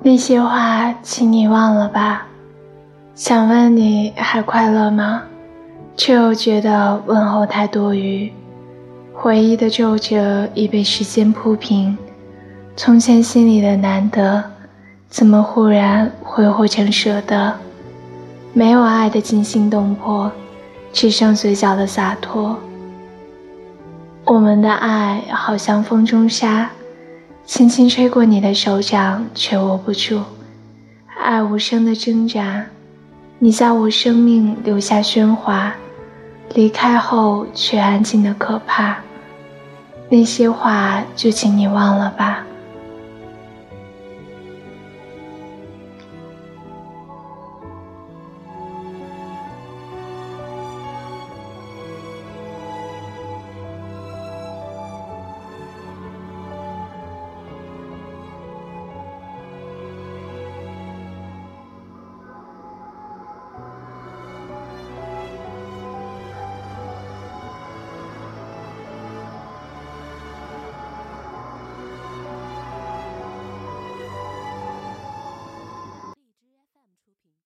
那些话，请你忘了吧。想问你还快乐吗？却又觉得问候太多余。回忆的皱褶已被时间铺平，从前心里的难得，怎么忽然挥霍成舍得？没有爱的惊心动魄，只剩嘴角的洒脱。我们的爱好像风中沙。轻轻吹过你的手掌，却握不住。爱无声的挣扎，你在我生命留下喧哗，离开后却安静的可怕。那些话，就请你忘了吧。